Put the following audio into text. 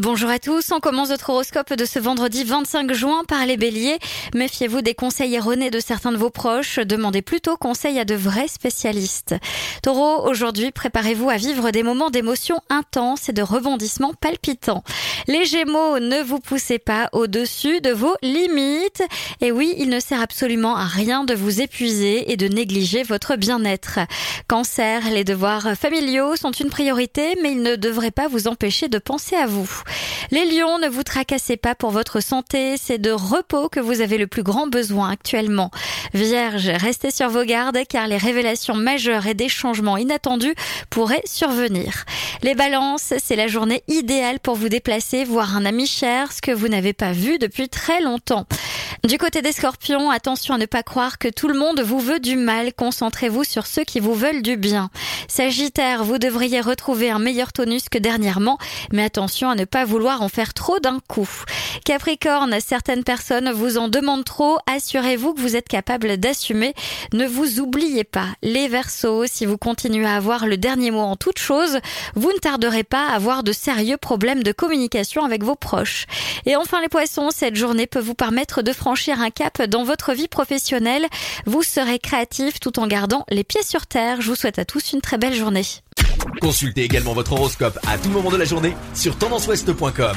Bonjour à tous, on commence notre horoscope de ce vendredi 25 juin par les béliers. Méfiez-vous des conseils erronés de certains de vos proches, demandez plutôt conseil à de vrais spécialistes. Taureau, aujourd'hui préparez-vous à vivre des moments d'émotion intenses et de rebondissements palpitants. Les gémeaux, ne vous poussez pas au-dessus de vos limites. Et oui, il ne sert absolument à rien de vous épuiser et de négliger votre bien-être. Cancer, les devoirs familiaux sont une priorité, mais ils ne devraient pas vous empêcher de penser à vous. Les lions, ne vous tracassez pas pour votre santé, c'est de repos que vous avez le plus grand besoin actuellement. Vierge, restez sur vos gardes car les révélations majeures et des changements inattendus pourraient survenir. Les balances, c'est la journée idéale pour vous déplacer, voir un ami cher, ce que vous n'avez pas vu depuis très longtemps. Du côté des scorpions, attention à ne pas croire que tout le monde vous veut du mal. Concentrez-vous sur ceux qui vous veulent du bien. Sagittaire, vous devriez retrouver un meilleur tonus que dernièrement, mais attention à ne pas vouloir en faire trop d'un coup. Capricorne, certaines personnes vous en demandent trop. Assurez-vous que vous êtes capable d'assumer. Ne vous oubliez pas. Les Verseaux, si vous continuez à avoir le dernier mot en toute chose, vous ne tarderez pas à avoir de sérieux problèmes de communication avec vos proches. Et enfin les Poissons, cette journée peut vous permettre de franchir un cap dans votre vie professionnelle. Vous serez créatif tout en gardant les pieds sur terre. Je vous souhaite à tous une très belle journée. Consultez également votre horoscope à tout moment de la journée sur tendanceouest.com.